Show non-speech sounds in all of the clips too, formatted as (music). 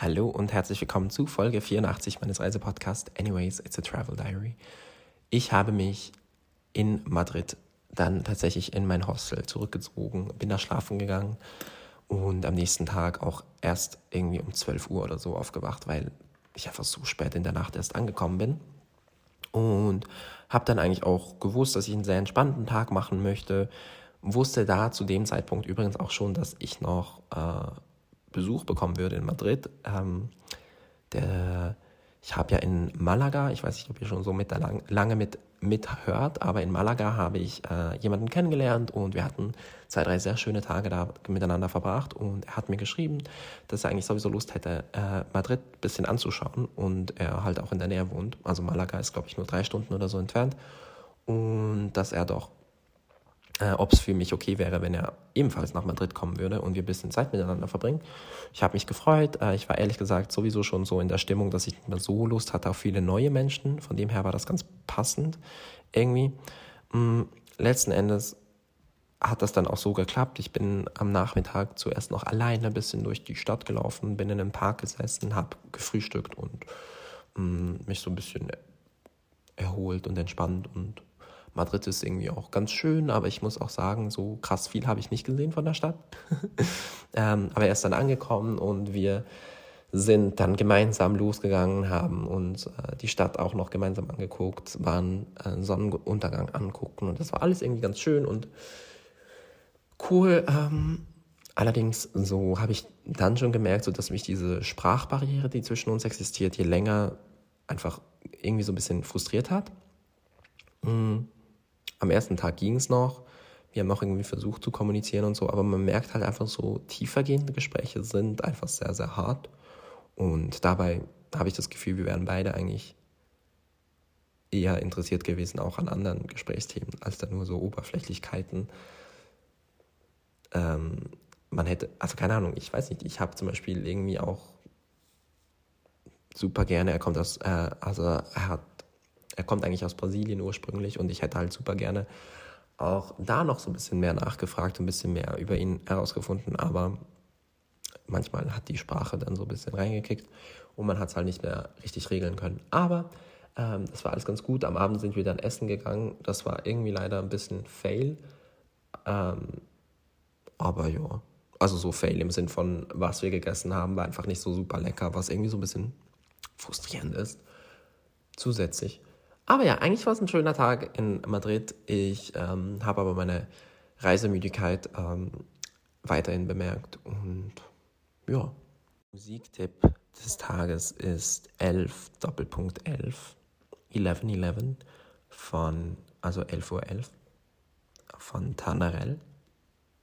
Hallo und herzlich willkommen zu Folge 84 meines Reisepodcasts Anyways, It's a Travel Diary. Ich habe mich in Madrid dann tatsächlich in mein Hostel zurückgezogen, bin da schlafen gegangen und am nächsten Tag auch erst irgendwie um 12 Uhr oder so aufgewacht, weil ich einfach so spät in der Nacht erst angekommen bin. Und habe dann eigentlich auch gewusst, dass ich einen sehr entspannten Tag machen möchte. Wusste da zu dem Zeitpunkt übrigens auch schon, dass ich noch äh, Besuch bekommen würde in Madrid. Ähm, der, ich habe ja in Malaga, ich weiß nicht, ob ihr schon so mit lang, lange mit mithört, aber in Malaga habe ich äh, jemanden kennengelernt und wir hatten zwei, drei sehr schöne Tage da miteinander verbracht und er hat mir geschrieben, dass er eigentlich sowieso Lust hätte, äh, Madrid ein bisschen anzuschauen und er halt auch in der Nähe wohnt. Also Malaga ist, glaube ich, nur drei Stunden oder so entfernt und dass er doch äh, ob es für mich okay wäre, wenn er ebenfalls nach Madrid kommen würde und wir ein bisschen Zeit miteinander verbringen. Ich habe mich gefreut. Äh, ich war ehrlich gesagt sowieso schon so in der Stimmung, dass ich nicht mehr so Lust hatte auf viele neue Menschen. Von dem her war das ganz passend irgendwie. Mm, letzten Endes hat das dann auch so geklappt. Ich bin am Nachmittag zuerst noch alleine ein bisschen durch die Stadt gelaufen, bin in einem Park gesessen, habe gefrühstückt und mm, mich so ein bisschen erholt und entspannt und Madrid ist irgendwie auch ganz schön, aber ich muss auch sagen, so krass viel habe ich nicht gesehen von der Stadt. (laughs) ähm, aber er ist dann angekommen und wir sind dann gemeinsam losgegangen, haben uns äh, die Stadt auch noch gemeinsam angeguckt, waren äh, Sonnenuntergang angucken und das war alles irgendwie ganz schön und cool. Ähm, allerdings so habe ich dann schon gemerkt, so dass mich diese Sprachbarriere, die zwischen uns existiert, je länger einfach irgendwie so ein bisschen frustriert hat. Mhm am ersten Tag ging es noch. Wir haben auch irgendwie versucht zu kommunizieren und so, aber man merkt halt einfach so, tiefergehende Gespräche sind einfach sehr, sehr hart. Und dabei habe ich das Gefühl, wir wären beide eigentlich eher interessiert gewesen, auch an anderen Gesprächsthemen, als dann nur so Oberflächlichkeiten. Ähm, man hätte, also keine Ahnung, ich weiß nicht, ich habe zum Beispiel irgendwie auch super gerne, er kommt aus, äh, also er hat er kommt eigentlich aus Brasilien ursprünglich und ich hätte halt super gerne auch da noch so ein bisschen mehr nachgefragt, ein bisschen mehr über ihn herausgefunden, aber manchmal hat die Sprache dann so ein bisschen reingekickt und man hat es halt nicht mehr richtig regeln können. Aber ähm, das war alles ganz gut. Am Abend sind wir dann essen gegangen. Das war irgendwie leider ein bisschen Fail. Ähm, aber ja, also so Fail im Sinn von, was wir gegessen haben, war einfach nicht so super lecker, was irgendwie so ein bisschen frustrierend ist. Zusätzlich. Aber ja, eigentlich war es ein schöner Tag in Madrid. Ich ähm, habe aber meine Reisemüdigkeit ähm, weiterhin bemerkt. Und ja. Musiktipp des Tages ist 11 Doppelpunkt 11 1111 von, also 11.11 Uhr 11, von Tanarel.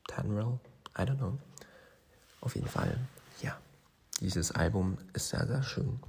Tanrel, I don't know. Auf jeden Fall, ja. Dieses Album ist sehr, sehr schön.